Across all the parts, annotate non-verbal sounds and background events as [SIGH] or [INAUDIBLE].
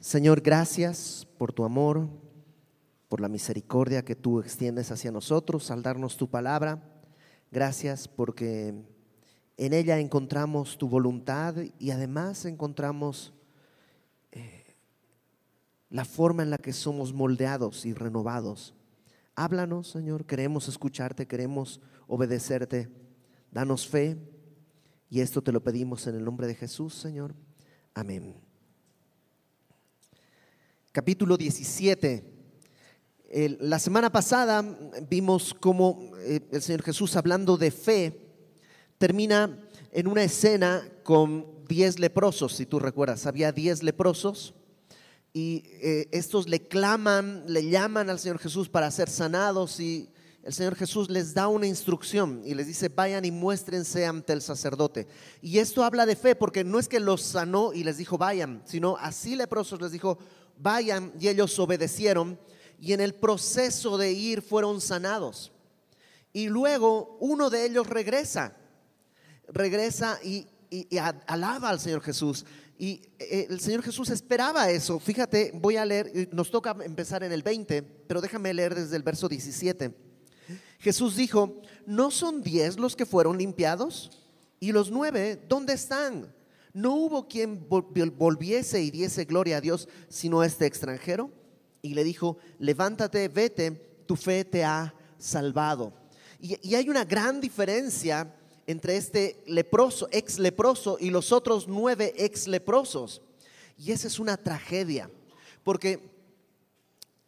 Señor, gracias por tu amor, por la misericordia que tú extiendes hacia nosotros al darnos tu palabra. Gracias porque en ella encontramos tu voluntad y además encontramos eh, la forma en la que somos moldeados y renovados. Háblanos, Señor, queremos escucharte, queremos obedecerte. Danos fe y esto te lo pedimos en el nombre de Jesús, Señor. Amén capítulo 17. la semana pasada vimos cómo eh, el Señor Jesús hablando de fe termina en una escena con diez leprosos, si tú recuerdas, había diez leprosos y eh, estos le claman, le llaman al Señor Jesús para ser sanados y el Señor Jesús les da una instrucción y les dice, vayan y muéstrense ante el sacerdote. Y esto habla de fe porque no es que los sanó y les dijo, vayan, sino así leprosos les dijo, vayan y ellos obedecieron y en el proceso de ir fueron sanados. Y luego uno de ellos regresa, regresa y, alaba al Señor Jesús. Y eh, el Señor Jesús esperaba eso. Fíjate, voy a leer, nos toca empezar en el 20, pero déjame leer desde el verso 17. Jesús dijo, ¿no son diez los que fueron limpiados? ¿Y los nueve, dónde están? No hubo quien volviese y diese gloria a Dios, sino este extranjero. Y le dijo, levántate, vete, tu fe te ha salvado. Y, hay una gran diferencia entre este leproso, ex leproso, y los otros nueve ex leprosos. Y esa es una tragedia, porque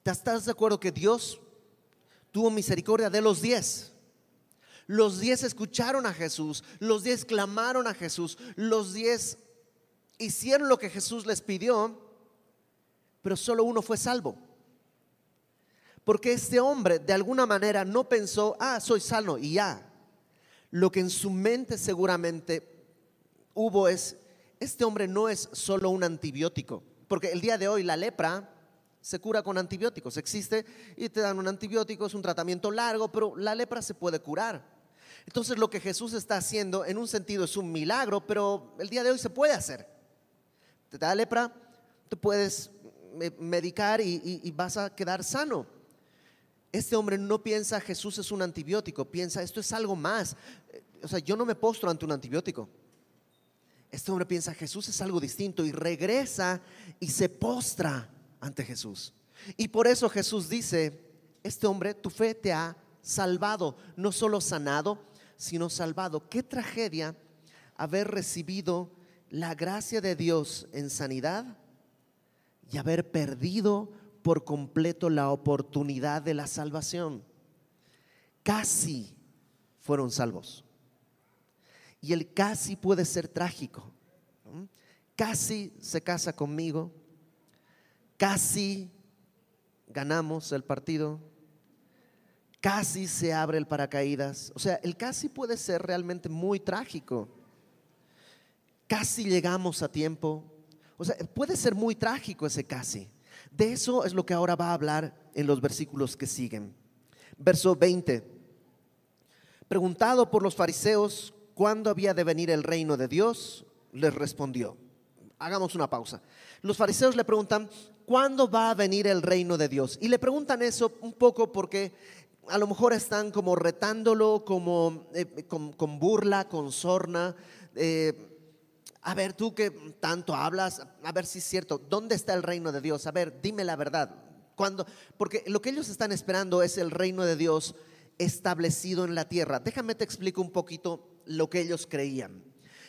¿te estás de acuerdo que Dios tuvo misericordia de los diez? Los diez escucharon a Jesús, los diez clamaron a Jesús, los diez hicieron lo que Jesús les pidió, pero solo uno fue salvo. Porque este hombre de alguna manera no pensó, ah, soy sano y ya. Lo que en su mente seguramente hubo es, este hombre no es solo un antibiótico, porque el día de hoy la lepra se cura con antibióticos, existe y te dan un antibiótico, es un tratamiento largo, pero la lepra se puede curar. Entonces lo que Jesús está haciendo en un sentido es un milagro, pero el día de hoy se puede hacer. Te da lepra, te puedes medicar y, vas a quedar sano. Este hombre no piensa Jesús es un antibiótico, piensa esto es algo más. O sea, yo no me postro ante un antibiótico. Este hombre piensa Jesús es algo distinto y regresa y se postra ante Jesús. Y por eso Jesús dice, este hombre, tu fe te ha salvado, no solo sanado, sino salvado. Qué tragedia haber recibido la gracia de Dios en sanidad y haber perdido por completo la oportunidad de la salvación. Casi fueron salvos. Y el casi puede ser trágico. Casi se casa conmigo. Casi ganamos el partido casi se abre el paracaídas. O sea, el casi puede ser realmente muy trágico. Casi llegamos a tiempo. O sea, puede ser muy trágico ese casi. De eso es lo que ahora va a hablar en los versículos que siguen. Verso 20. Preguntado por los fariseos cuándo había de venir el reino de Dios, les respondió. Hagamos una pausa. Los fariseos le preguntan, ¿cuándo va a venir el reino de Dios? Y le preguntan eso un poco porque a lo mejor están como retándolo, como eh, con, burla, con sorna. Eh, a ver, tú que tanto hablas, a ver si es cierto, ¿dónde está el reino de Dios? A ver, dime la verdad. Cuando, porque lo que ellos están esperando es el reino de Dios establecido en la tierra. Déjame te explico un poquito lo que ellos creían.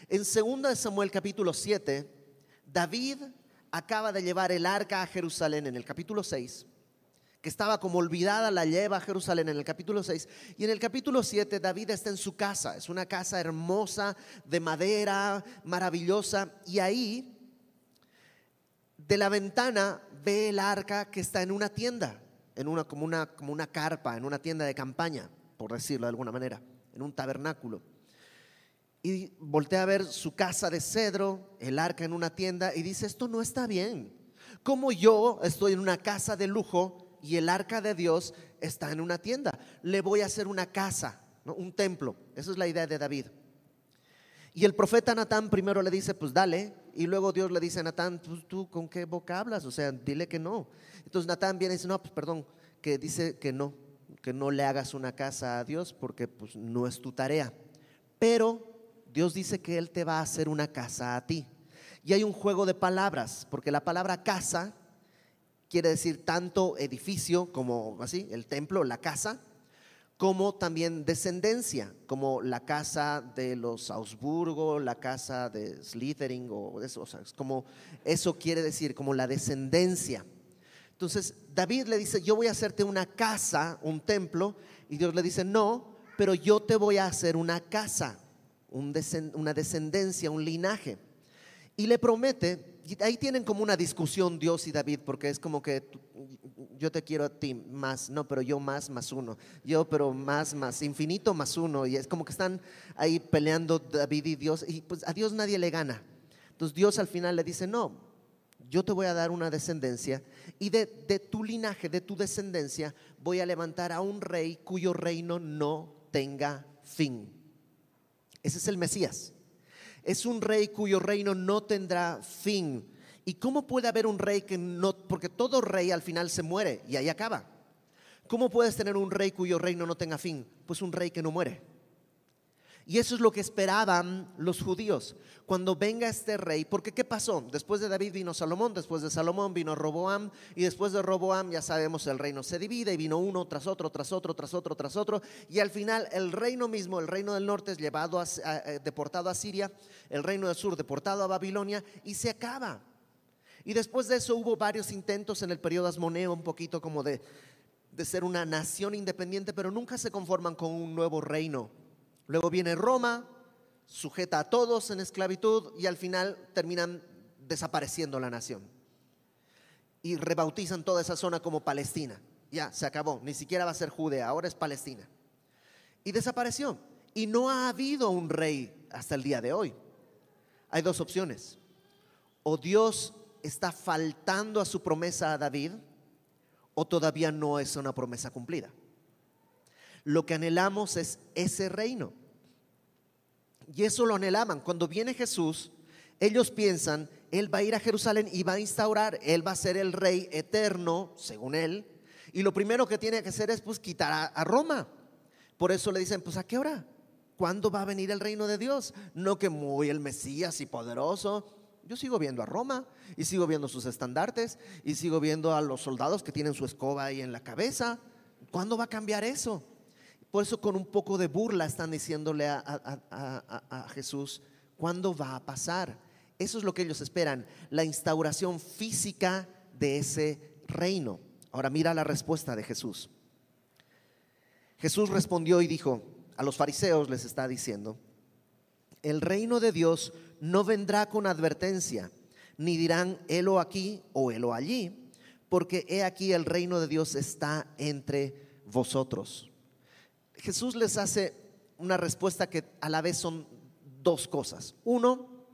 En 2 Samuel capítulo 7, David acaba de llevar el arca a Jerusalén en el capítulo 6 que estaba como olvidada, la lleva a Jerusalén en el capítulo 6. Y en el capítulo 7 David está en su casa, es una casa hermosa, de madera, maravillosa. Y ahí, de la ventana, ve el arca que está en una tienda, en una, como, una, como una carpa, en una tienda de campaña, por decirlo de alguna manera, en un tabernáculo. Y voltea a ver su casa de cedro, el arca en una tienda, y dice, esto no está bien. Como yo estoy en una casa de lujo y el arca de Dios está en una tienda. Le voy a hacer una casa, un templo. Esa es la idea de David. Y el profeta Natán primero le dice, pues dale, y luego Dios le dice a Natán, pues tú con qué boca hablas, o sea, dile que no. Entonces Natán viene y dice, no, pues perdón, que dice que no, que no le hagas una casa a Dios porque pues no es tu tarea. Pero Dios dice que Él te va a hacer una casa a ti. Y hay un juego de palabras, porque la palabra casa quiere decir tanto edificio como así, el templo, la casa, como también descendencia, como la casa de los Augsburgo, la casa de Slytherin o eso, o sea, es como eso quiere decir, como la descendencia. Entonces David le dice, yo voy a hacerte una casa, un templo, y Dios le dice, no, pero yo te voy a hacer una casa, una descendencia, un linaje. Y le promete ahí tienen como una discusión Dios y David, porque es como que yo te quiero a ti más, no, pero yo más, más uno, yo pero más, más, infinito más uno, y es como que están ahí peleando David y Dios, y pues a Dios nadie le gana. Entonces Dios al final le dice, no, yo te voy a dar una descendencia, y de, de tu linaje, de tu descendencia, voy a levantar a un rey cuyo reino no tenga fin. Ese es el Mesías. Es un rey cuyo reino no tendrá fin. ¿Y cómo puede haber un rey que no, porque todo rey al final se muere y ahí acaba? ¿Cómo puedes tener un rey cuyo reino no tenga fin? Pues un rey que no muere. Y eso es lo que esperaban los judíos. Cuando venga este rey, porque ¿qué pasó? Después de David vino Salomón, después de Salomón vino Roboam, y después de Roboam ya sabemos el reino se divide y vino uno tras otro, tras otro, tras otro, tras otro, y al final el reino mismo, el reino del norte es llevado a, eh, deportado a Siria, el reino del sur deportado a Babilonia y se acaba. Y después de eso hubo varios intentos en el periodo asmoneo, un poquito como de, de ser una nación independiente, pero nunca se conforman con un nuevo reino Luego viene Roma, sujeta a todos en esclavitud y al final terminan desapareciendo la nación. Y rebautizan toda esa zona como Palestina. Ya, se acabó. Ni siquiera va a ser Judea, ahora es Palestina. Y desapareció. Y no ha habido un rey hasta el día de hoy. Hay dos opciones. O Dios está faltando a su promesa a David, o todavía no es una promesa cumplida. Lo que anhelamos es ese reino. Y eso lo anhelaban. Cuando viene Jesús, ellos piensan, Él va a ir a Jerusalén y va a instaurar, Él va a ser el rey eterno, según Él. Y lo primero que tiene que hacer es pues quitar a, Roma. Por eso le dicen, pues ¿a qué hora? ¿Cuándo va a venir el reino de Dios? No que muy el Mesías y poderoso. Yo sigo viendo a Roma y sigo viendo sus estandartes y sigo viendo a los soldados que tienen su escoba ahí en la cabeza. ¿Cuándo va a cambiar eso? Por eso con un poco de burla están diciéndole a, Jesús, ¿cuándo va a pasar? Eso es lo que ellos esperan, la instauración física de ese reino. Ahora mira la respuesta de Jesús. Jesús respondió y dijo, a los fariseos les está diciendo, el reino de Dios no vendrá con advertencia, ni dirán, helo aquí o helo allí, porque he aquí el reino de Dios está entre vosotros. Jesús les hace una respuesta que a la vez son dos cosas. Uno,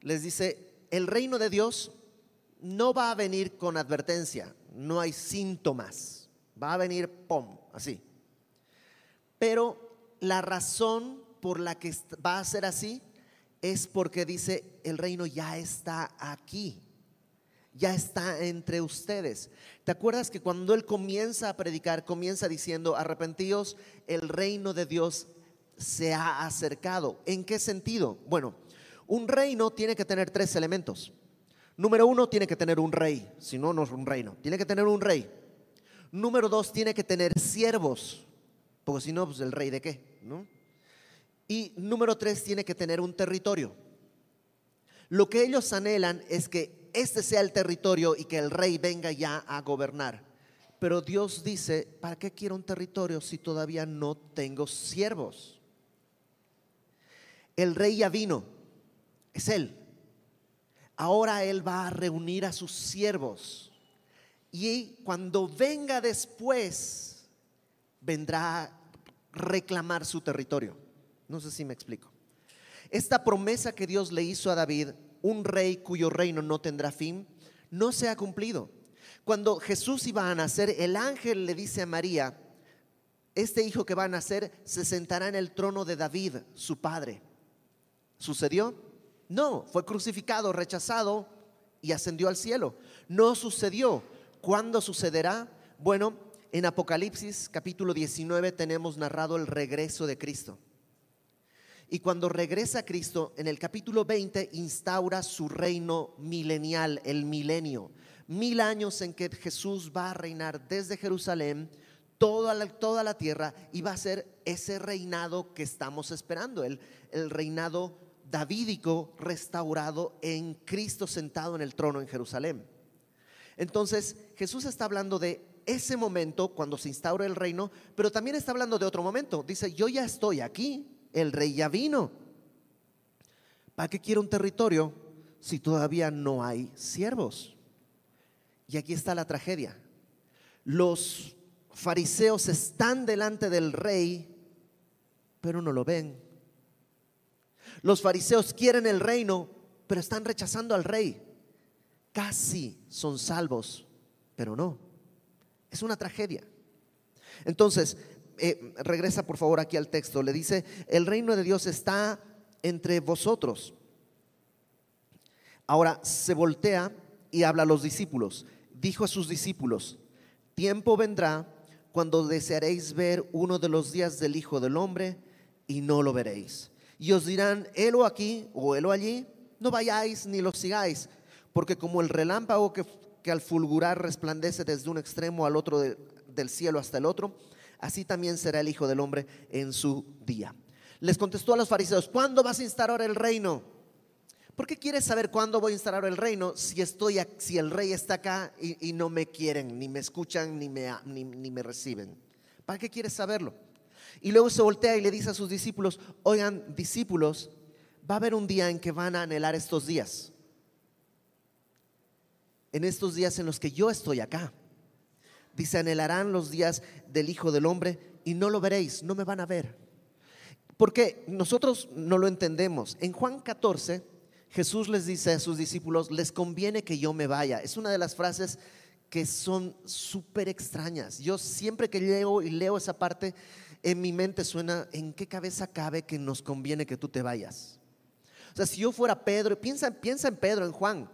les dice, el reino de Dios no va a venir con advertencia, no hay síntomas, va a venir, pom, así. Pero la razón por la que va a ser así es porque dice, el reino ya está aquí ya está entre ustedes. ¿Te acuerdas que cuando Él comienza a predicar, comienza diciendo, arrepentíos, el reino de Dios se ha acercado? ¿En qué sentido? Bueno, un reino tiene que tener tres elementos. Número uno, tiene que tener un rey, si no, no es un reino. Tiene que tener un rey. Número dos, tiene que tener siervos, porque si no, pues el rey de qué, ¿no? Y número tres, tiene que tener un territorio. Lo que ellos anhelan es que este sea el territorio y que el rey venga ya a gobernar. Pero Dios dice, ¿para qué quiero un territorio si todavía no tengo siervos? El rey ya vino, es él. Ahora él va a reunir a sus siervos. Y cuando venga después, vendrá a reclamar su territorio. No sé si me explico. Esta promesa que Dios le hizo a David un rey cuyo reino no tendrá fin, no se ha cumplido. Cuando Jesús iba a nacer, el ángel le dice a María, este hijo que va a nacer se sentará en el trono de David, su padre. ¿Sucedió? No, fue crucificado, rechazado y ascendió al cielo. No sucedió. ¿Cuándo sucederá? Bueno, en Apocalipsis capítulo 19 tenemos narrado el regreso de Cristo. Y cuando regresa Cristo, en el capítulo 20 instaura su reino milenial, el milenio. Mil años en que Jesús va a reinar desde Jerusalén toda la, toda la tierra y va a ser ese reinado que estamos esperando, el, el reinado davídico restaurado en Cristo sentado en el trono en Jerusalén. Entonces Jesús está hablando de ese momento cuando se instaura el reino, pero también está hablando de otro momento. Dice, yo ya estoy aquí, el rey ya vino. ¿Para qué quiero un territorio si todavía no hay siervos? Y aquí está la tragedia. Los fariseos están delante del rey, pero no lo ven. Los fariseos quieren el reino, pero están rechazando al rey. Casi son salvos, pero no. Es una tragedia. Entonces, eh, regresa por favor aquí al texto. Le dice, el reino de Dios está entre vosotros. Ahora se voltea y habla a los discípulos. Dijo a sus discípulos, tiempo vendrá cuando desearéis ver uno de los días del Hijo del Hombre y no lo veréis. Y os dirán, helo aquí o helo allí, no vayáis ni lo sigáis, porque como el relámpago que que al fulgurar resplandece desde un extremo al otro del cielo hasta el otro, así también será el Hijo del Hombre en su día. Les contestó a los fariseos, ¿cuándo vas a instalar el reino? ¿Por qué quieres saber cuándo voy a instalar el reino si, estoy, si el rey está acá y, no me quieren, ni me escuchan, ni me, ni me reciben? ¿Para qué quieres saberlo? Y luego se voltea y le dice a sus discípulos, oigan, discípulos, va a haber un día en que van a anhelar estos días en estos días en los que yo estoy acá. Dice, anhelarán los días del Hijo del Hombre y no lo veréis, no me van a ver. Porque nosotros no lo entendemos. En Juan 14, Jesús les dice a sus discípulos, les conviene que yo me vaya. Es una de las frases que son súper extrañas. Yo siempre que leo y leo esa parte, en mi mente suena, ¿en qué cabeza cabe que nos conviene que tú te vayas? O sea, si yo fuera Pedro, piensa, piensa en Pedro, en Juan.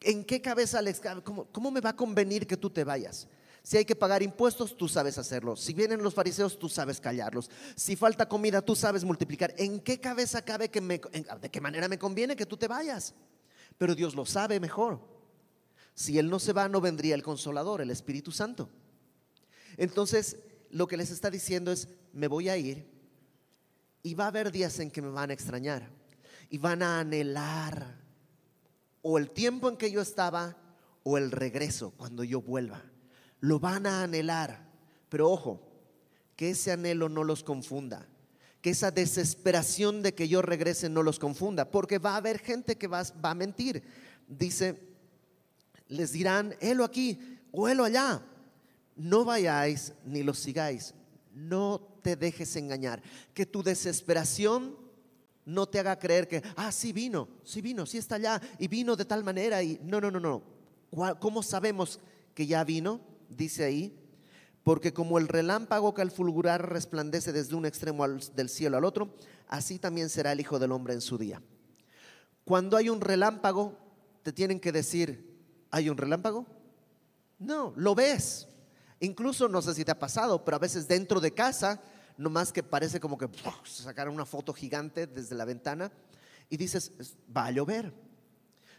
¿En qué cabeza les ¿Cómo, ¿Cómo me va a convenir que tú te vayas? Si hay que pagar impuestos, tú sabes hacerlo. Si vienen los fariseos, tú sabes callarlos. Si falta comida, tú sabes multiplicar. ¿En qué cabeza cabe que me, de qué manera me conviene que tú te vayas? Pero Dios lo sabe mejor. Si Él no se va, no vendría el consolador, el Espíritu Santo. Entonces, lo que les está diciendo es, me voy a ir y va a haber días en que me van a extrañar y van a anhelar o el tiempo en que yo estaba o el regreso cuando yo vuelva. Lo van a anhelar, pero ojo, que ese anhelo no los confunda, que esa desesperación de que yo regrese no los confunda, porque va a haber gente que va, va a mentir. Dice, les dirán, helo aquí o helo allá. No vayáis ni los sigáis. No te dejes engañar. Que tu desesperación no te haga creer que, ah, sí vino, sí vino, sí está allá y vino de tal manera y no, no, no, no. ¿Cómo sabemos que ya vino? Dice ahí, porque como el relámpago que al fulgurar resplandece desde un extremo del cielo al otro, así también será el Hijo del Hombre en su día. Cuando hay un relámpago, te tienen que decir, ¿hay un relámpago? No, lo ves. Incluso, no sé si te ha pasado, pero a veces dentro de casa no más que parece como que sacaron una foto gigante desde la ventana y dices, va a llover.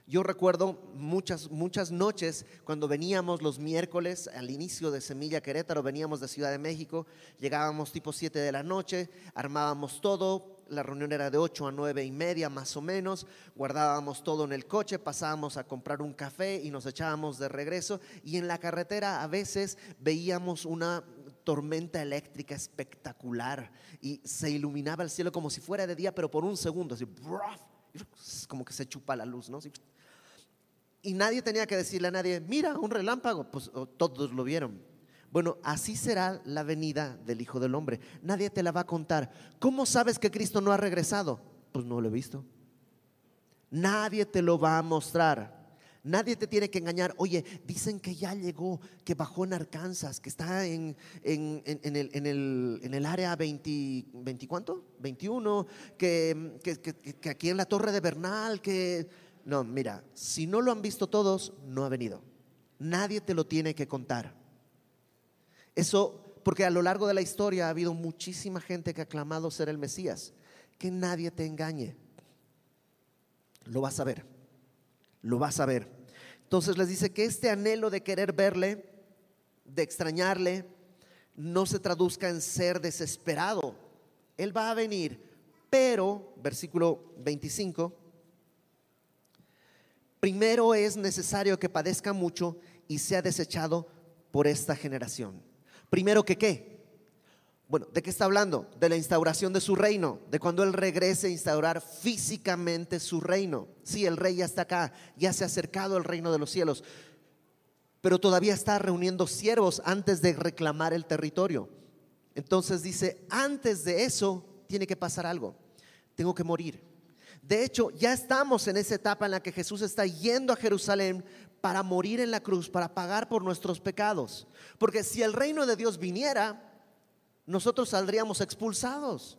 Yo recuerdo muchas, muchas noches cuando veníamos los miércoles al inicio de Semilla Querétaro, veníamos de Ciudad de México, llegábamos tipo 7 de la noche, armábamos todo, la reunión era de 8 a 9 y media más o menos, guardábamos todo en el coche, pasábamos a comprar un café y nos echábamos de regreso y en la carretera a veces veíamos una tormenta eléctrica espectacular y se iluminaba el cielo como si fuera de día, pero por un segundo, así, como que se chupa la luz, ¿no? Y nadie tenía que decirle a nadie, mira, un relámpago, pues todos lo vieron. Bueno, así será la venida del Hijo del Hombre. Nadie te la va a contar. ¿Cómo sabes que Cristo no ha regresado? Pues no lo he visto. Nadie te lo va a mostrar. Nadie te tiene que engañar. Oye, dicen que ya llegó, que bajó en Arkansas, que está en, en, en, el, en el, área 20, 20, ¿cuánto? 21, que, que, que, aquí en la Torre de Bernal, que... No, mira, si no lo han visto todos, no ha venido. Nadie te lo tiene que contar. Eso, porque a lo largo de la historia ha habido muchísima gente que ha clamado ser el Mesías. Que nadie te engañe. Lo vas a ver. Lo vas a ver. Entonces les dice que este anhelo de querer verle, de extrañarle, no se traduzca en ser desesperado. Él va a venir, pero, versículo 25, primero es necesario que padezca mucho y sea desechado por esta generación. Primero que qué? Bueno, ¿de qué está hablando? De la instauración de su reino, de cuando Él regrese a instaurar físicamente su reino. Sí, el rey ya está acá, ya se ha acercado al reino de los cielos, pero todavía está reuniendo siervos antes de reclamar el territorio. Entonces dice, antes de eso tiene que pasar algo, tengo que morir. De hecho, ya estamos en esa etapa en la que Jesús está yendo a Jerusalén para morir en la cruz, para pagar por nuestros pecados. Porque si el reino de Dios viniera, nosotros saldríamos expulsados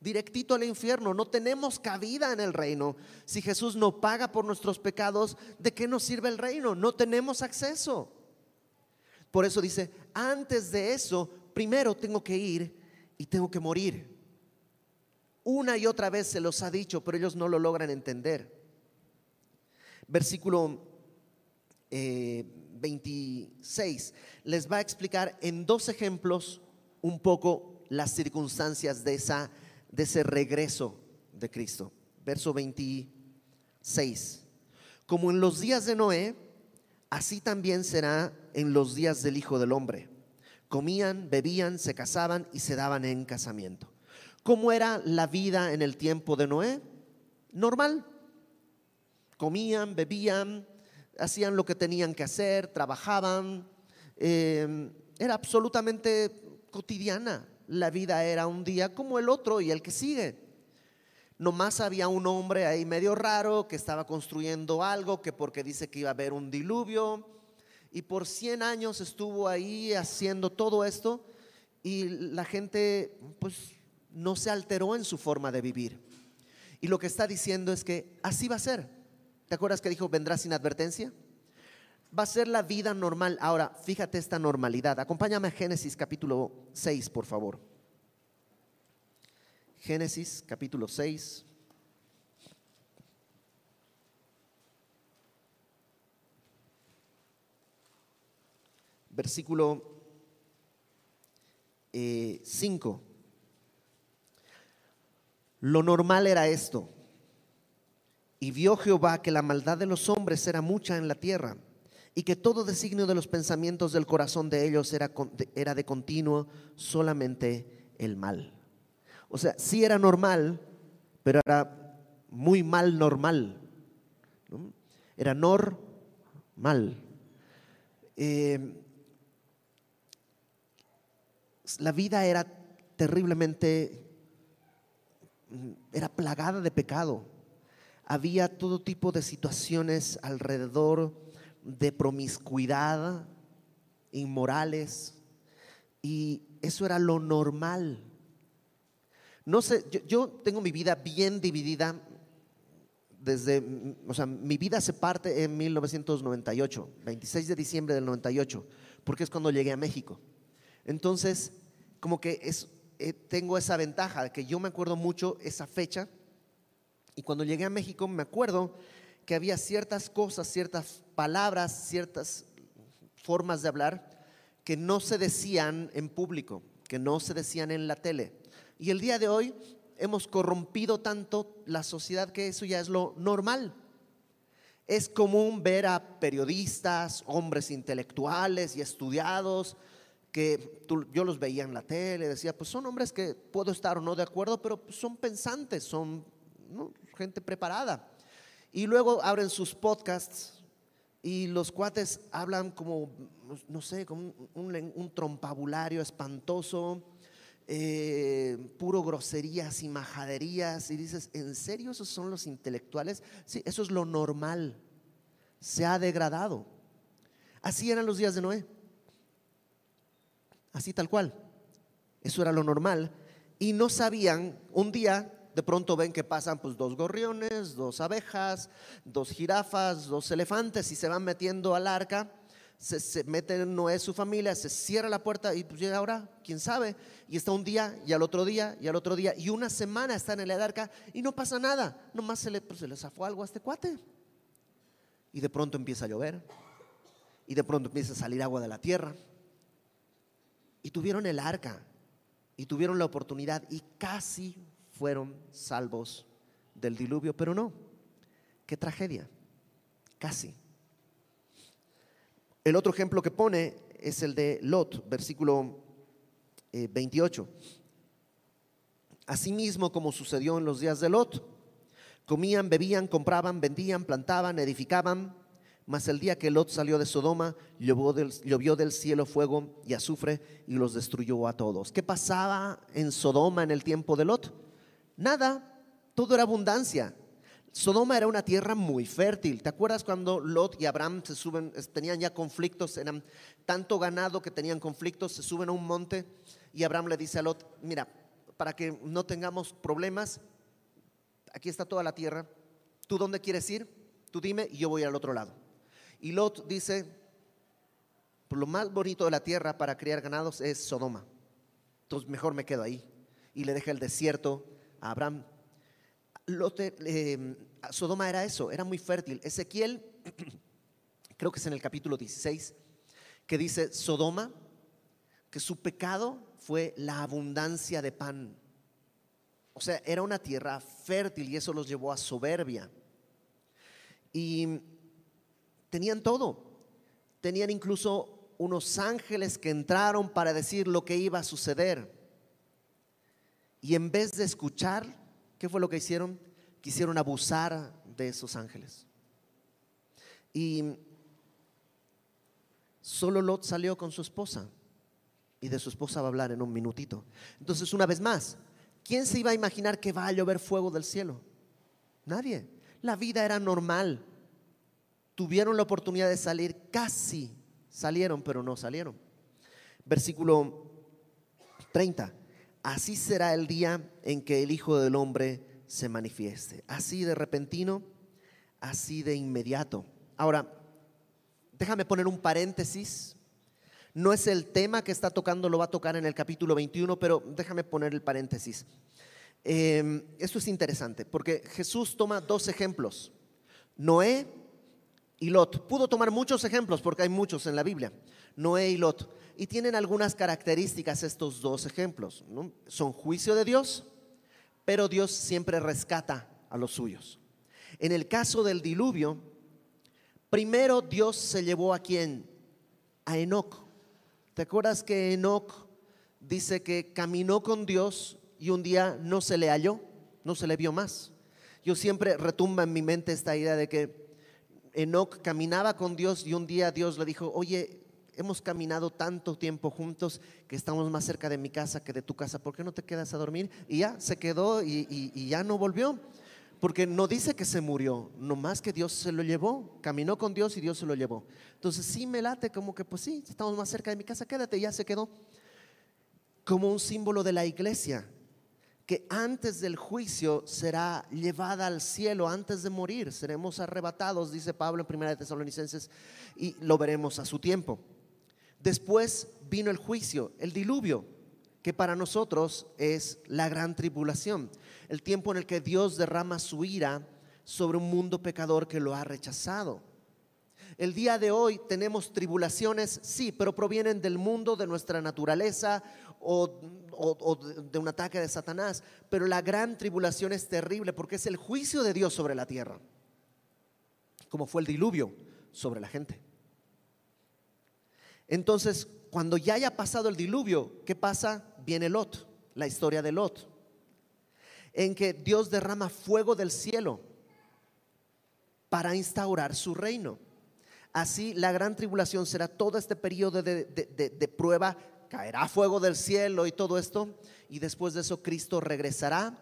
directito al infierno. No tenemos cabida en el reino. Si Jesús no paga por nuestros pecados, ¿de qué nos sirve el reino? No tenemos acceso. Por eso dice, antes de eso, primero tengo que ir y tengo que morir. Una y otra vez se los ha dicho, pero ellos no lo logran entender. Versículo 26 eh, les va a explicar en dos ejemplos un poco las circunstancias de, esa, de ese regreso de Cristo. Verso 26. Como en los días de Noé, así también será en los días del Hijo del Hombre. Comían, bebían, se casaban y se daban en casamiento. ¿Cómo era la vida en el tiempo de Noé? Normal. Comían, bebían, hacían lo que tenían que hacer, trabajaban. Eh, era absolutamente cotidiana. La vida era un día como el otro y el que sigue. Nomás había un hombre ahí medio raro que estaba construyendo algo, que porque dice que iba a haber un diluvio, y por 100 años estuvo ahí haciendo todo esto, y la gente pues no se alteró en su forma de vivir. Y lo que está diciendo es que así va a ser. ¿Te acuerdas que dijo, vendrá sin advertencia? va a ser la vida normal. Ahora, fíjate esta normalidad. Acompáñame a Génesis capítulo 6, por favor. Génesis capítulo 6. Versículo 5. Lo normal era esto. Y vio Jehová que la maldad de los hombres era mucha en la tierra y que todo designio de los pensamientos del corazón de ellos era, era de continuo solamente el mal. O sea, sí era normal, pero era muy mal normal. Era normal. Eh, la vida era terriblemente, era plagada de pecado. Había todo tipo de situaciones alrededor de promiscuidad, inmorales, y eso era lo normal. No sé, yo, tengo mi vida bien dividida desde, o sea, mi vida se parte en 1998, 26 de diciembre del 98, porque es cuando llegué a México. Entonces, como que es, eh, tengo esa ventaja de que yo me acuerdo mucho esa fecha, y cuando llegué a México me acuerdo que había ciertas cosas, ciertas palabras, ciertas formas de hablar que no se decían en público, que no se decían en la tele. Y el día de hoy hemos corrompido tanto la sociedad que eso ya es lo normal. Es común ver a periodistas, hombres intelectuales y estudiados, que yo los veía en la tele, decía, pues son hombres que puedo estar o no de acuerdo, pero son pensantes, son gente preparada. Y luego abren sus podcasts y los cuates hablan como, no sé, como un, trompabulario espantoso, eh, puro groserías y majaderías. Y dices, ¿en serio esos son los intelectuales? Sí, eso es lo normal. se ha degradado. Así eran los días de Noé. Así tal cual. Eso era lo normal. Y no sabían, un día de pronto ven que pasan pues dos gorriones, dos abejas, dos jirafas, dos elefantes y se van metiendo al arca. Se, se mete Noé su familia, se cierra la puerta y pues llega ahora, quién sabe. Y está un día y al otro día y al otro día y una semana están en el arca y no pasa nada. Nomás se le, pues, se le zafó algo a este cuate. Y de pronto empieza a llover y de pronto empieza a salir agua de la tierra. Y tuvieron el arca y tuvieron la oportunidad y casi fueron salvos del diluvio, pero no. Qué tragedia. Casi. El otro ejemplo que pone es el de Lot, versículo 28. Eh, Asimismo como sucedió en los días de Lot, comían, bebían, compraban, vendían, plantaban, edificaban, mas el día que Lot salió de Sodoma, llovió del, cielo fuego y azufre y los destruyó a todos. ¿Qué pasaba en Sodoma en el tiempo de Lot? Nada, todo era abundancia. Sodoma era una tierra muy fértil. ¿Te acuerdas cuando Lot y Abraham se suben, tenían ya conflictos, eran tanto ganado que tenían conflictos, se suben a un monte y Abraham le dice a Lot, mira, para que no tengamos problemas, aquí está toda la tierra, ¿tú dónde quieres ir? Tú dime y yo voy al otro lado. Y Lot dice, lo más bonito de la tierra para criar ganados es Sodoma. Entonces mejor me quedo ahí. Y le deja el desierto Abraham. Eh, Sodoma era eso, era muy fértil. Ezequiel, [CLEARS THROAT] creo que es en el capítulo 16, que dice Sodoma, que su pecado fue la abundancia de pan. O sea, era una tierra fértil y eso los llevó a soberbia. Y tenían todo. Tenían incluso unos ángeles que entraron para decir lo que iba a suceder. Y en vez de escuchar, ¿qué fue lo que hicieron? Quisieron abusar de esos ángeles. Y solo Lot salió con su esposa. Y de su esposa va a hablar en un minutito. Entonces, una vez más, ¿quién se iba a imaginar que va a llover fuego del cielo? Nadie. La vida era normal. Tuvieron la oportunidad de salir, casi salieron, pero no salieron. Versículo 30 así será el día en que el Hijo del Hombre se manifieste. Así de repentino, así de inmediato. Ahora, déjame poner un paréntesis. No es el tema que está tocando, lo va a tocar en el capítulo 21, pero déjame poner el paréntesis. Eh, esto es interesante porque Jesús toma dos ejemplos, Noé y Lot. Pudo tomar muchos ejemplos porque hay muchos en la Biblia, Noé y Lot y tienen algunas características estos dos ejemplos. Son juicio de Dios, pero Dios siempre rescata a los suyos. En el caso del diluvio, primero Dios se llevó a quién? A Enoch. ¿Te acuerdas que Enoch dice que caminó con Dios y un día no se le halló, no se le vio más? Yo siempre retumba en mi mente esta idea de que Enoch caminaba con Dios y un día Dios le dijo, oye, hemos caminado tanto tiempo juntos que estamos más cerca de mi casa que de tu casa, ¿por qué no te quedas a dormir? Y ya se quedó y, ya no volvió. Porque no dice que se murió, nomás que Dios se lo llevó, caminó con Dios y Dios se lo llevó. Entonces sí me late como que pues sí, estamos más cerca de mi casa, quédate, ya se quedó. Como un símbolo de la iglesia, que antes del juicio será llevada al cielo, antes de morir, seremos arrebatados, dice Pablo en 1 Tesalonicenses, y lo veremos a su tiempo. Después vino el juicio, el diluvio, que para nosotros es la gran tribulación, el tiempo en el que Dios derrama su ira sobre un mundo pecador que lo ha rechazado. El día de hoy tenemos tribulaciones, sí, pero provienen del mundo, de nuestra naturaleza o, de un ataque de Satanás. Pero la gran tribulación es terrible porque es el juicio de Dios sobre la tierra, como fue el diluvio sobre la gente. Entonces, cuando ya haya pasado el diluvio, ¿qué pasa? Viene Lot, la historia de Lot, en que Dios derrama fuego del cielo para instaurar su reino. Así la gran tribulación será todo este periodo de, prueba, caerá fuego del cielo y todo esto, y después de eso Cristo regresará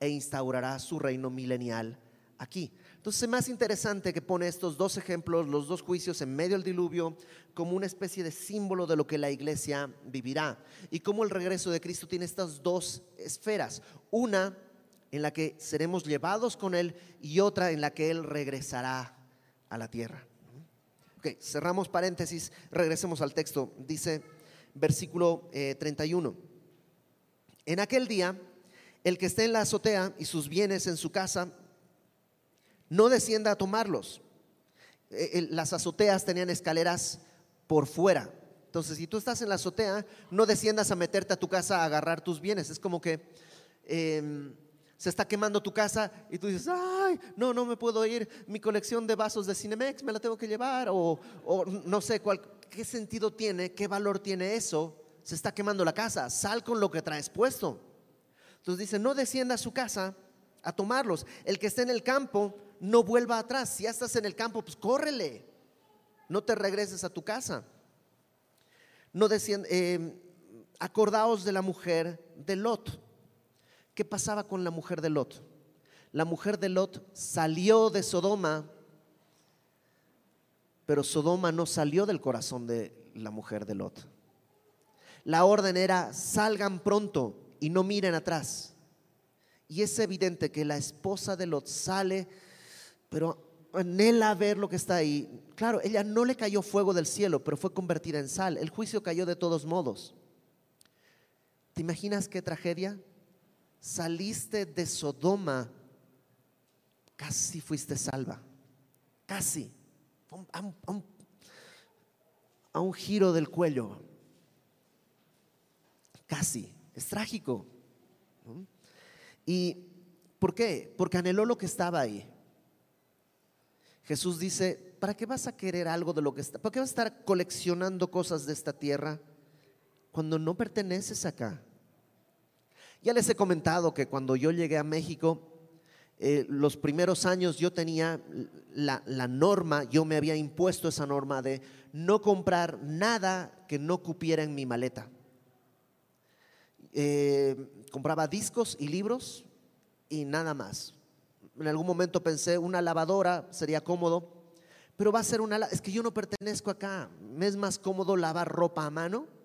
e instaurará su reino milenial aquí. Entonces es más interesante que pone estos dos ejemplos, los dos juicios en medio del diluvio, como una especie de símbolo de lo que la iglesia vivirá. Y cómo el regreso de Cristo tiene estas dos esferas. Una en la que seremos llevados con Él y otra en la que Él regresará a la tierra. Ok, cerramos paréntesis, regresemos al texto. Dice versículo 31. Eh, en aquel día, el que esté en la azotea y sus bienes en su casa, no descienda a tomarlos. Eh, las azoteas tenían escaleras por fuera. Entonces, si tú estás en la azotea, no desciendas a meterte a tu casa a agarrar tus bienes. Es como que em, se está quemando tu casa y tú dices, ay, no, no me puedo ir. Mi colección de vasos de Cinemex me la tengo que llevar. O, o no sé cuál, qué sentido tiene, qué valor tiene eso se está quemando la casa, sal con lo que traes puesto. Entonces dice, no descienda a su casa a tomarlos. El que esté en el campo, no vuelva atrás. Si ya estás en el campo, pues córrele. No te regreses a tu casa. No eh, acordaos de la mujer de Lot. ¿Qué pasaba con la mujer de Lot? La mujer de Lot salió de Sodoma, pero Sodoma no salió del corazón de la mujer de Lot. La orden era, salgan pronto y no miren atrás. Y es evidente que la esposa de Lot sale, pero anhela ver lo que está ahí. Claro, ella no le cayó fuego del cielo, pero fue convertida en sal. El juicio cayó de todos modos. ¿Te imaginas qué tragedia? Saliste de Sodoma, casi fuiste salva. Casi. A un, giro del cuello. Casi. Es trágico. ¿Y por qué? Porque anheló lo que estaba ahí. Jesús dice, ¿para qué vas a querer algo de lo que está? ¿Para qué vas a estar coleccionando cosas de esta tierra cuando no perteneces acá? Ya les he comentado que cuando yo llegué a México, eh, los primeros años yo tenía la, la, norma, yo me había impuesto esa norma de no comprar nada que no cupiera en mi maleta. Eh, compraba discos y libros y nada más. En algún momento pensé, una lavadora sería cómodo, pero va a ser una... Es que yo no pertenezco acá. Me es más cómodo lavar ropa a mano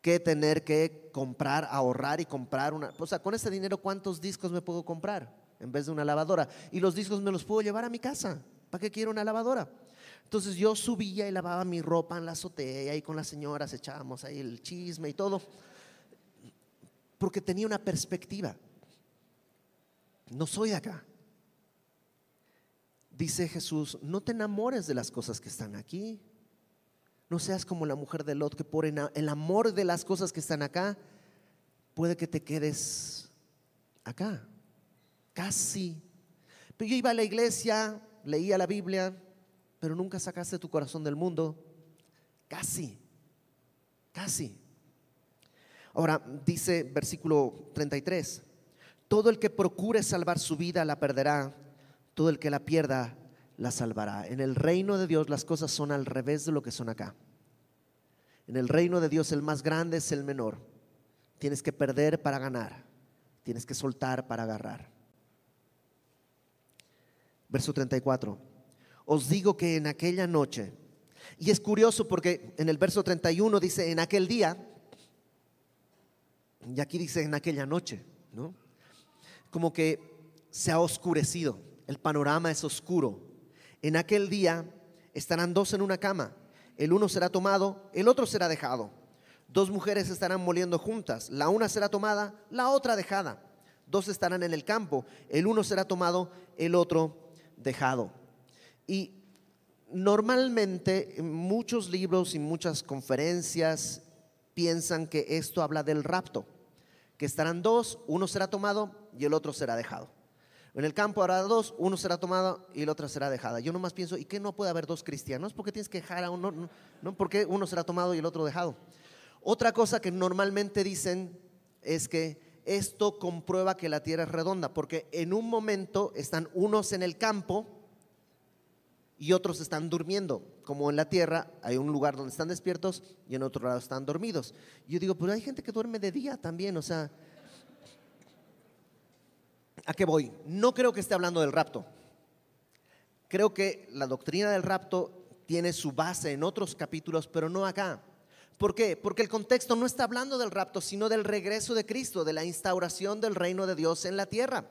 que tener que comprar, ahorrar y comprar una... O sea, con ese dinero, ¿cuántos discos me puedo comprar en vez de una lavadora? Y los discos me los puedo llevar a mi casa. ¿Para qué quiero una lavadora? Entonces yo subía y lavaba mi ropa en la azotea y con las señoras echábamos ahí el chisme y todo porque tenía una perspectiva. No soy acá. Dice Jesús, no te enamores de las cosas que están aquí. No seas como la mujer de Lot que por el amor de las cosas que están acá, puede que te quedes acá. Casi. Pero yo iba a la iglesia, leía la Biblia, pero nunca sacaste tu corazón del mundo. Casi. Casi. Ahora dice versículo 33, todo el que procure salvar su vida la perderá, todo el que la pierda la salvará. En el reino de Dios las cosas son al revés de lo que son acá. En el reino de Dios el más grande es el menor. Tienes que perder para ganar, tienes que soltar para agarrar. Verso 34, os digo que en aquella noche, y es curioso porque en el verso 31 dice, en aquel día, y aquí dice en aquella noche, ¿no? Como que se ha oscurecido, el panorama es oscuro. En aquel día estarán dos en una cama, el uno será tomado, el otro será dejado. Dos mujeres estarán moliendo juntas, la una será tomada, la otra dejada. Dos estarán en el campo, el uno será tomado, el otro dejado. Y normalmente muchos libros y muchas conferencias piensan que esto habla del rapto, que estarán dos, uno será tomado y el otro será dejado. En el campo habrá dos, uno será tomado y el otro será dejada. Yo nomás pienso, ¿y qué no puede haber dos cristianos? ¿Por qué tienes que dejar a uno? No, no, porque uno será tomado y el otro dejado. Otra cosa que normalmente dicen es que esto comprueba que la tierra es redonda, porque en un momento están unos en el campo y otros están durmiendo como en la tierra, hay un lugar donde están despiertos y en otro lado están dormidos. Yo digo, pero hay gente que duerme de día también, o sea, ¿a qué voy? No creo que esté hablando del rapto. Creo que la doctrina del rapto tiene su base en otros capítulos, pero no acá. ¿Por qué? Porque el contexto no está hablando del rapto, sino del regreso de Cristo, de la instauración del reino de Dios en la tierra.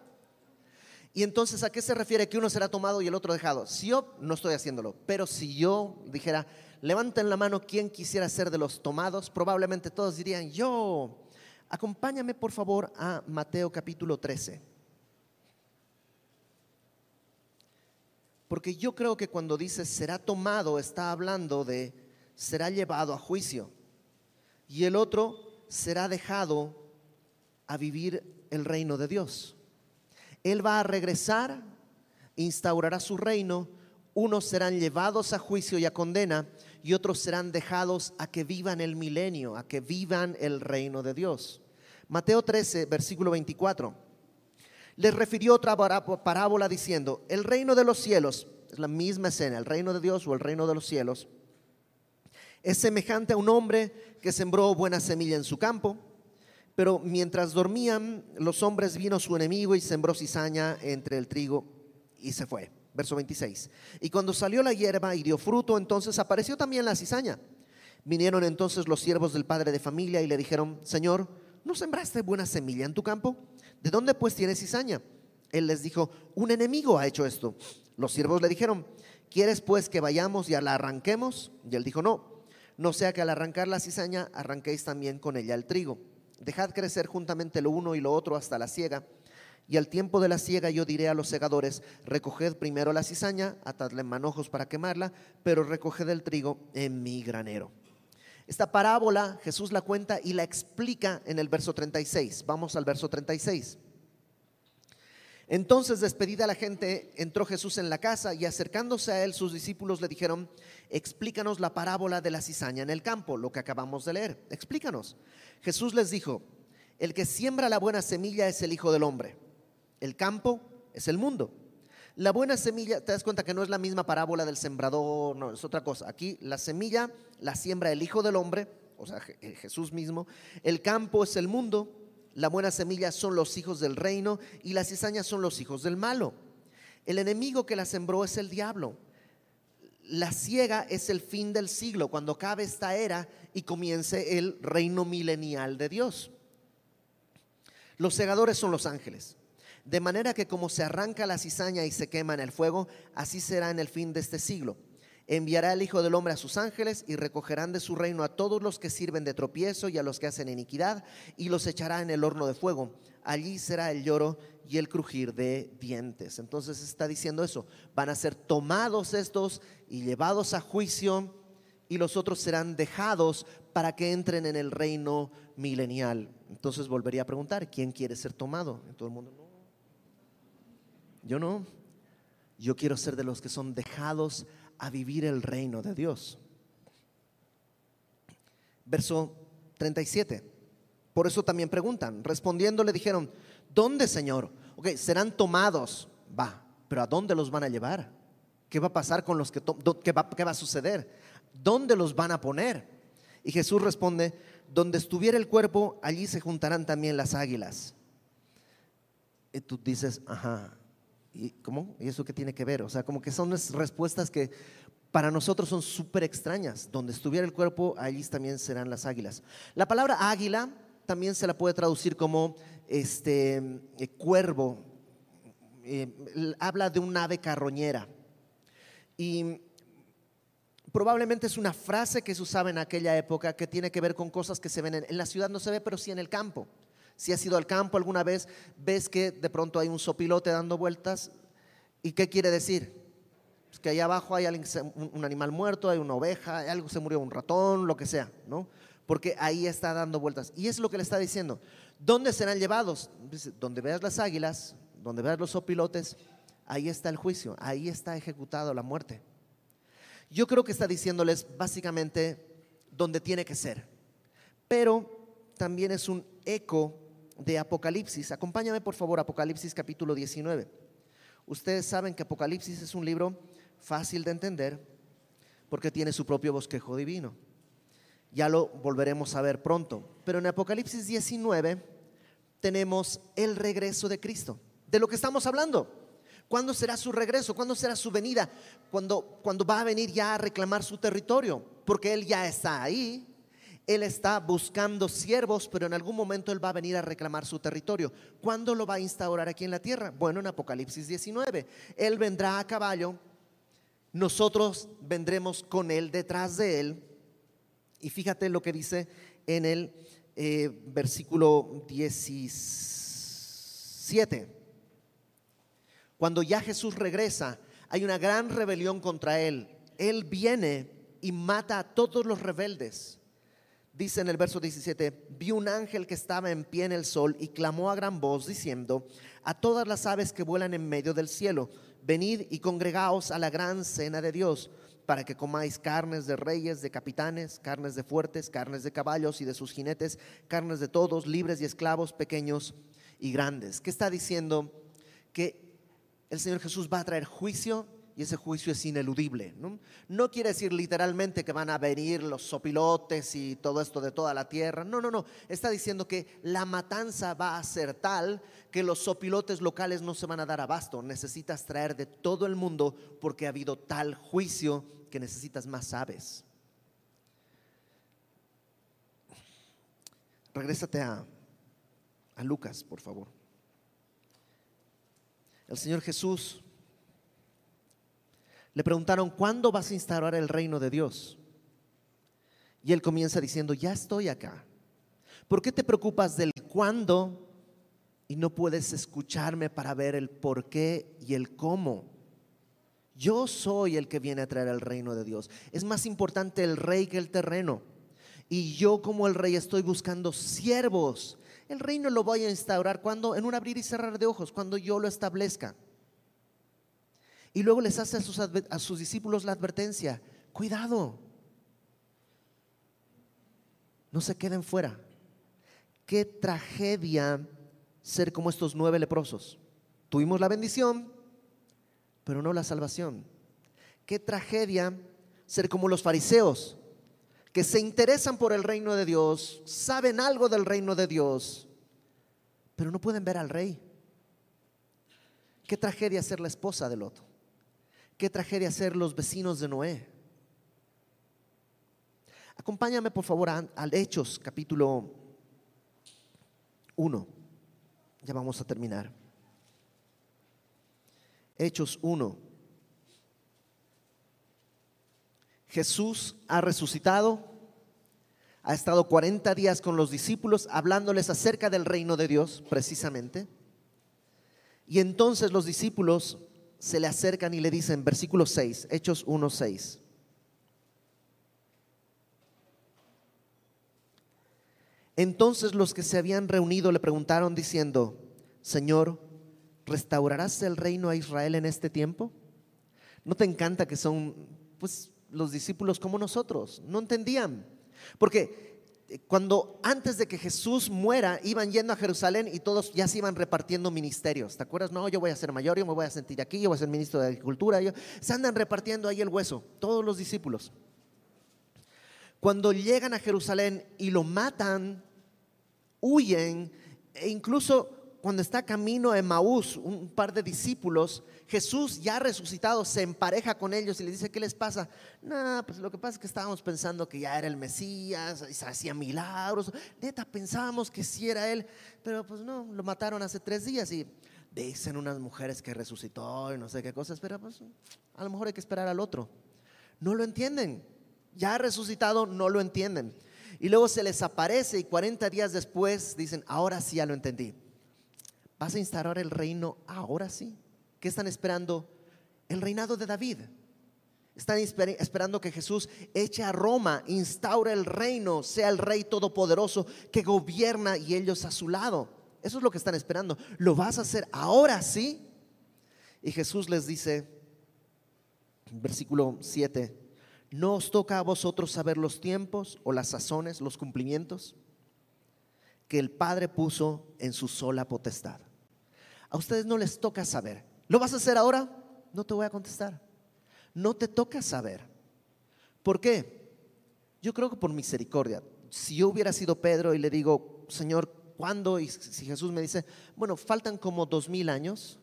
Y entonces, ¿a qué se refiere que uno será tomado y el otro dejado? Si yo no estoy haciéndolo, pero si yo dijera, levanten la mano quien quisiera ser de los tomados, probablemente todos dirían, yo, acompáñame por favor a Mateo capítulo 13. Porque yo creo que cuando dice será tomado, está hablando de será llevado a juicio. Y el otro será dejado a vivir el reino de Dios. Él va a regresar, instaurará su reino, unos serán llevados a juicio y a condena y otros serán dejados a que vivan el milenio, a que vivan el reino de Dios. Mateo 13, versículo 24. Les refirió otra parábola diciendo, el reino de los cielos, es la misma escena, el reino de Dios o el reino de los cielos, es semejante a un hombre que sembró buena semilla en su campo pero mientras dormían los hombres, vino su enemigo y sembró cizaña entre el trigo y se fue. Verso 26. Y cuando salió la hierba y dio fruto, entonces apareció también la cizaña. Vinieron entonces los siervos del padre de familia y le dijeron, Señor, ¿no sembraste buena semilla en tu campo? ¿De dónde pues tienes cizaña? Él les dijo, un enemigo ha hecho esto. Los siervos le dijeron, ¿quieres pues que vayamos y la arranquemos? Y él dijo, no, no sea que al arrancar la cizaña arranquéis también con ella el trigo. Dejad crecer juntamente lo uno y lo otro hasta la siega. Y al tiempo de la siega yo diré a los segadores, recoged primero la cizaña, atadle manojos para quemarla, pero recoged el trigo en mi granero. Esta parábola Jesús la cuenta y la explica en el verso 36. Vamos al verso 36. Entonces, despedida la gente, entró Jesús en la casa y acercándose a él, sus discípulos le dijeron, explícanos la parábola de la cizaña en el campo, lo que acabamos de leer. Explícanos. Jesús les dijo, el que siembra la buena semilla es el Hijo del Hombre. El campo es el mundo. La buena semilla, te das cuenta que no es la misma parábola del sembrador, no, es otra cosa. Aquí la semilla la siembra el Hijo del Hombre, o sea, Jesús mismo. El campo es el mundo la buena semilla son los hijos del reino y las cizañas son los hijos del malo. El enemigo que la sembró es el diablo. La ciega es el fin del siglo, cuando acabe esta era y comience el reino milenial de Dios. Los segadores son los ángeles. De manera que como se arranca la cizaña y se quema en el fuego, así será en el fin de este siglo enviará el Hijo del Hombre a sus ángeles y recogerán de su reino a todos los que sirven de tropiezo y a los que hacen iniquidad y los echará en el horno de fuego. Allí será el lloro y el crujir de dientes. Entonces está diciendo eso, van a ser tomados estos y llevados a juicio y los otros serán dejados para que entren en el reino milenial. Entonces volvería a preguntar, ¿quién quiere ser tomado? todo el mundo, no. Yo no. Yo quiero ser de los que son dejados a vivir el reino de Dios. Verso 37. Por eso también preguntan. Respondiendo le dijeron, ¿dónde, Señor? Ok, serán tomados. Va, pero ¿a dónde los van a llevar? ¿Qué va a pasar con los que qué va, qué va a suceder? ¿Dónde los van a poner? Y Jesús responde, donde estuviera el cuerpo, allí se juntarán también las águilas. Y tú dices, ajá, ¿Y cómo? ¿Y eso qué tiene que ver? O sea, como que son respuestas que para nosotros son súper extrañas. Donde estuviera el cuerpo, allí también serán las águilas. La palabra águila también se la puede traducir como este eh, cuervo. Eh, habla de un ave carroñera. Y probablemente es una frase que se usaba en aquella época que tiene que ver con cosas que se ven en, en la ciudad, no se ve, pero sí en el campo. Si has ido al campo alguna vez, ves que de pronto hay un sopilote dando vueltas. ¿Y qué quiere decir? Pues que ahí abajo hay un animal muerto, hay una oveja, algo se murió, un ratón, lo que sea, ¿no? Porque ahí está dando vueltas. Y es lo que le está diciendo. ¿Dónde serán llevados? Donde veas las águilas, donde veas los sopilotes, ahí está el juicio, ahí está ejecutado la muerte. Yo creo que está diciéndoles básicamente donde tiene que ser. Pero también es un eco de Apocalipsis. Acompáñame por favor, Apocalipsis capítulo 19. Ustedes saben que Apocalipsis es un libro fácil de entender porque tiene su propio bosquejo divino. Ya lo volveremos a ver pronto. Pero en Apocalipsis 19 tenemos el regreso de Cristo. De lo que estamos hablando. ¿Cuándo será su regreso? ¿Cuándo será su venida? Cuando, cuando va a venir ya a reclamar su territorio, porque Él ya está ahí. Él está buscando siervos, pero en algún momento Él va a venir a reclamar su territorio. ¿Cuándo lo va a instaurar aquí en la tierra? Bueno, en Apocalipsis 19. Él vendrá a caballo, nosotros vendremos con Él detrás de Él. Y fíjate lo que dice en el eh, versículo 17. Cuando ya Jesús regresa, hay una gran rebelión contra él. Él viene y mata a todos los rebeldes. Dice en el verso 17, vi un ángel que estaba en pie en el sol y clamó a gran voz diciendo, a todas las aves que vuelan en medio del cielo, venid y congregaos a la gran cena de Dios, para que comáis carnes de reyes, de capitanes, carnes de fuertes, carnes de caballos y de sus jinetes, carnes de todos, libres y esclavos, pequeños y grandes. ¿Qué está diciendo? Que el Señor Jesús va a traer juicio y ese juicio es ineludible. ¿no? quiere decir literalmente que van a venir los sopilotes y todo esto de toda la tierra. No, no, no. Está diciendo que la matanza va a ser tal que los sopilotes locales no se van a dar abasto. Necesitas traer de todo el mundo porque ha habido tal juicio que necesitas más aves. Regrésate a, a Lucas, por favor el Señor Jesús, le preguntaron, ¿cuándo vas a instaurar el reino de Dios? Y él comienza diciendo, ya estoy acá. ¿Por qué te preocupas del cuándo y no puedes escucharme para ver el por qué y el cómo? Yo soy el que viene a traer el reino de Dios. Es más importante el rey que el terreno. Y yo como el rey estoy buscando siervos el reino lo voy a instaurar cuando, en un abrir y cerrar de ojos, cuando yo lo establezca. Y luego les hace a sus, discípulos la advertencia, cuidado, no se queden fuera. Qué tragedia ser como estos nueve leprosos. Tuvimos la bendición, pero no la salvación. Qué tragedia ser como los fariseos, que se interesan por el reino de Dios, saben algo del reino de Dios, pero no pueden ver al rey. Qué tragedia ser la esposa de Lot. Qué tragedia ser los vecinos de Noé. Acompáñame por favor al Hechos capítulo 1. Ya vamos a terminar. Hechos 1. Jesús ha resucitado, ha estado 40 días con los discípulos hablándoles acerca del reino de Dios, precisamente. Y entonces los discípulos se le acercan y le dicen, versículo 6, Hechos 1, 6. Entonces los que se habían reunido le preguntaron diciendo, Señor, ¿restaurarás el reino a Israel en este tiempo? ¿No te encanta que son pues los discípulos como nosotros, no entendían. Porque cuando antes de que Jesús muera, iban yendo a Jerusalén y todos ya se iban repartiendo ministerios. ¿Te acuerdas? No, yo voy a ser mayor, yo me voy a sentir aquí, yo voy a ser ministro de Agricultura. se andan repartiendo ahí el hueso, todos los discípulos. Cuando llegan a Jerusalén y lo matan, huyen, e incluso cuando está camino a Maús, un par de discípulos, Jesús ya resucitado se empareja con ellos y les dice, ¿qué les pasa? No, pues lo que pasa es que estábamos pensando que ya era el Mesías, y se hacía milagros, neta, pensábamos que sí era él, pero pues no, lo mataron hace tres días y dicen unas mujeres que resucitó y no sé qué cosas, pero pues a lo mejor hay que esperar al otro. No lo entienden, ya resucitado no lo entienden. Y luego se les aparece y 40 días después dicen, ahora sí ya lo entendí ¿Vas a instaurar el reino ahora sí? ¿Qué están esperando? El reinado de David. Están esperando que Jesús eche a Roma, instaure el reino, sea el rey todopoderoso que gobierna y ellos a su lado. Eso es lo que están esperando. ¿Lo vas a hacer ahora sí? Y Jesús les dice, versículo 7, ¿no os toca a vosotros saber los tiempos o las sazones, los cumplimientos que el Padre puso en su sola potestad? A ustedes no les toca saber. ¿Lo vas a hacer ahora? No te voy a contestar. No te toca saber. ¿Por qué? Yo creo que por misericordia. Si yo hubiera sido Pedro y le digo, Señor, ¿cuándo? Y si Jesús me dice, bueno, faltan como dos mil años.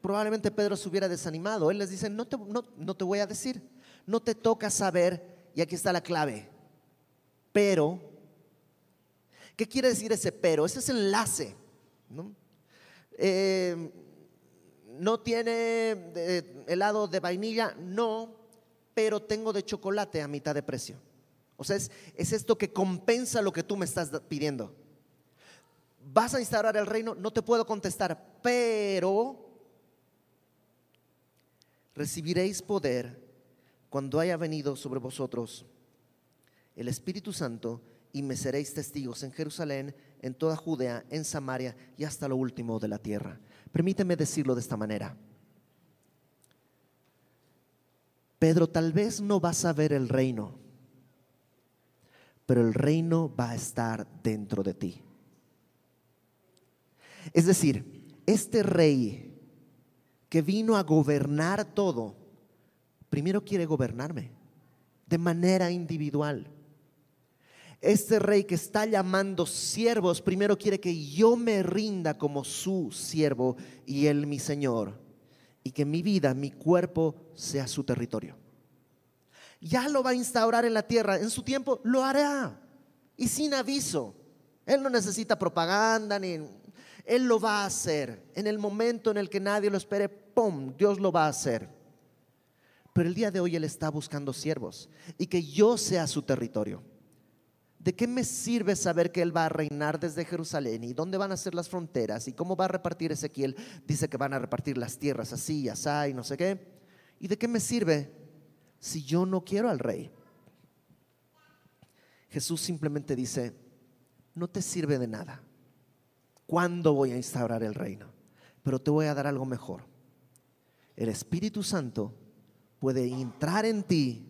probablemente Pedro se hubiera desanimado. Él les dice, no te, no, no te voy a decir, no te toca saber, y aquí está la clave. Pero, ¿qué quiere decir ese pero? Ese es el enlace. ¿No? Eh, ¿No tiene eh, helado de vainilla? No, pero tengo de chocolate a mitad de precio. O sea, es, es esto que compensa lo que tú me estás pidiendo. ¿Vas a instaurar el reino? No te puedo contestar, pero recibiréis poder cuando haya venido sobre vosotros el Espíritu Santo y me seréis testigos en Jerusalén, en toda Judea, en Samaria y hasta lo último de la tierra. Permíteme decirlo de esta manera. Pedro, tal vez no vas a ver el reino, pero el reino va a estar dentro de ti. Es decir, este rey que vino a gobernar todo, primero quiere gobernarme de manera individual. Este rey que está llamando siervos, primero quiere que yo me rinda como su siervo y él mi Señor. Y que mi vida, mi cuerpo sea su territorio. Ya lo va a instaurar en la tierra. En su tiempo lo hará. Y sin aviso. Él no necesita propaganda ni... Él lo va a hacer. En el momento en el que nadie lo espere, ¡pum! Dios lo va a hacer. Pero el día de hoy Él está buscando siervos y que yo sea su territorio. ¿De qué me sirve saber que Él va a reinar desde Jerusalén y dónde van a ser las fronteras y cómo va a repartir Ezequiel? Dice que van a repartir las tierras así, así y no sé qué. ¿Y de qué me sirve si yo no quiero al rey? Jesús simplemente dice, no te sirve de nada. ¿Cuándo voy a instaurar el reino? Pero te voy a dar algo mejor. El Espíritu Santo puede entrar en ti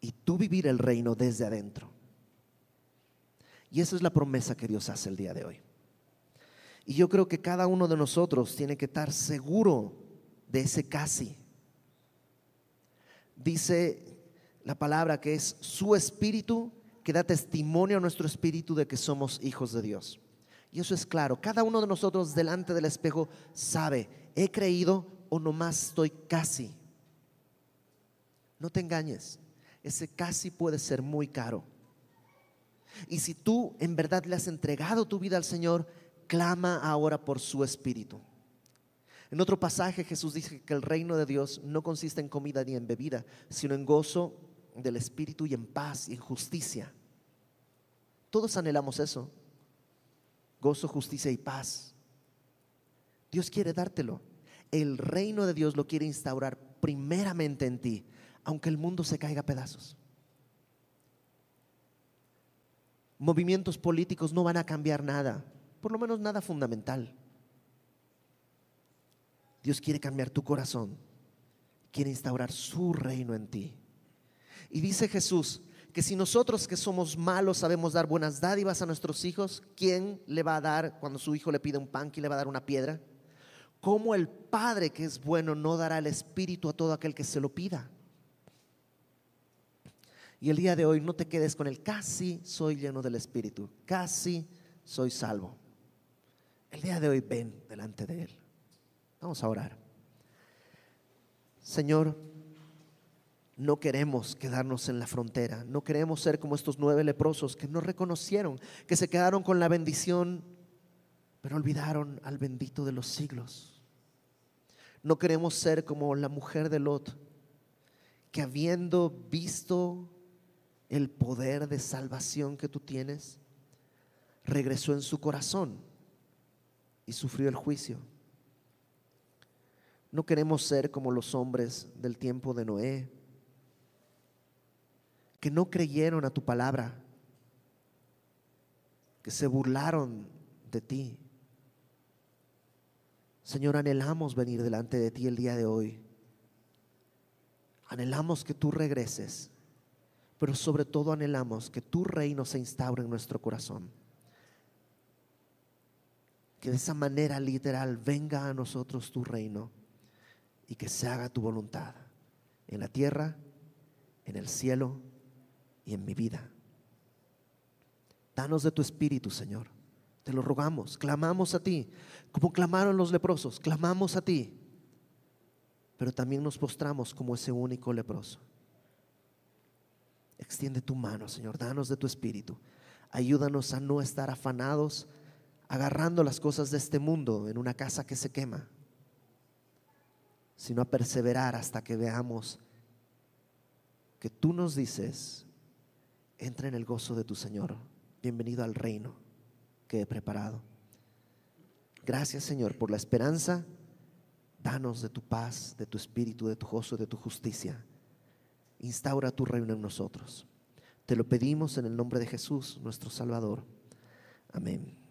y tú vivir el reino desde adentro. Y esa es la promesa que Dios hace el día de hoy. Y yo creo que cada uno de nosotros tiene que estar seguro de ese casi. Dice la palabra que es su espíritu que da testimonio a nuestro espíritu de que somos hijos de Dios. Y eso es claro. Cada uno de nosotros delante del espejo sabe, he creído o nomás estoy casi. No te engañes. Ese casi puede ser muy caro. Y si tú en verdad le has entregado tu vida al Señor, clama ahora por su espíritu. En otro pasaje Jesús dice que el reino de Dios no consiste en comida ni en bebida, sino en gozo del espíritu y en paz y en justicia. Todos anhelamos eso. Gozo, justicia y paz. Dios quiere dártelo. El reino de Dios lo quiere instaurar primeramente en ti, aunque el mundo se caiga a pedazos. Movimientos políticos no van a cambiar nada, por lo menos nada fundamental. Dios quiere cambiar tu corazón, quiere instaurar su reino en ti. Y dice Jesús que si nosotros que somos malos sabemos dar buenas dádivas a nuestros hijos, ¿quién le va a dar cuando su hijo le pide un pan, quién le va a dar una piedra? ¿Cómo el Padre que es bueno no dará el Espíritu a todo aquel que se lo pida? Y el día de hoy no te quedes con el casi soy lleno del Espíritu, casi soy salvo. El día de hoy ven delante de Él. Vamos a orar. Señor, no queremos quedarnos en la frontera, no queremos ser como estos nueve leprosos que no reconocieron, que se quedaron con la bendición, pero olvidaron al bendito de los siglos. No queremos ser como la mujer de Lot, que habiendo visto el poder de salvación que tú tienes, regresó en su corazón y sufrió el juicio. No queremos ser como los hombres del tiempo de Noé, que no creyeron a tu palabra, que se burlaron de ti. Señor, anhelamos venir delante de ti el día de hoy. Anhelamos que tú regreses pero sobre todo anhelamos que tu reino se instaure en nuestro corazón. Que de esa manera literal venga a nosotros tu reino y que se haga tu voluntad en la tierra, en el cielo y en mi vida. Danos de tu espíritu, Señor. Te lo rogamos, clamamos a ti, como clamaron los leprosos, clamamos a ti. pero también nos postramos como ese único leproso. Extiende tu mano, Señor, danos de tu espíritu. Ayúdanos a no estar afanados agarrando las cosas de este mundo en una casa que se quema, sino a perseverar hasta que veamos que tú nos dices, entra en el gozo de tu Señor, bienvenido al reino que he preparado. Gracias Señor por la esperanza, danos de tu paz, de tu espíritu, de tu gozo, de tu justicia. Instaura tu reino en nosotros. Te lo pedimos en el nombre de Jesús, nuestro Salvador. Amén.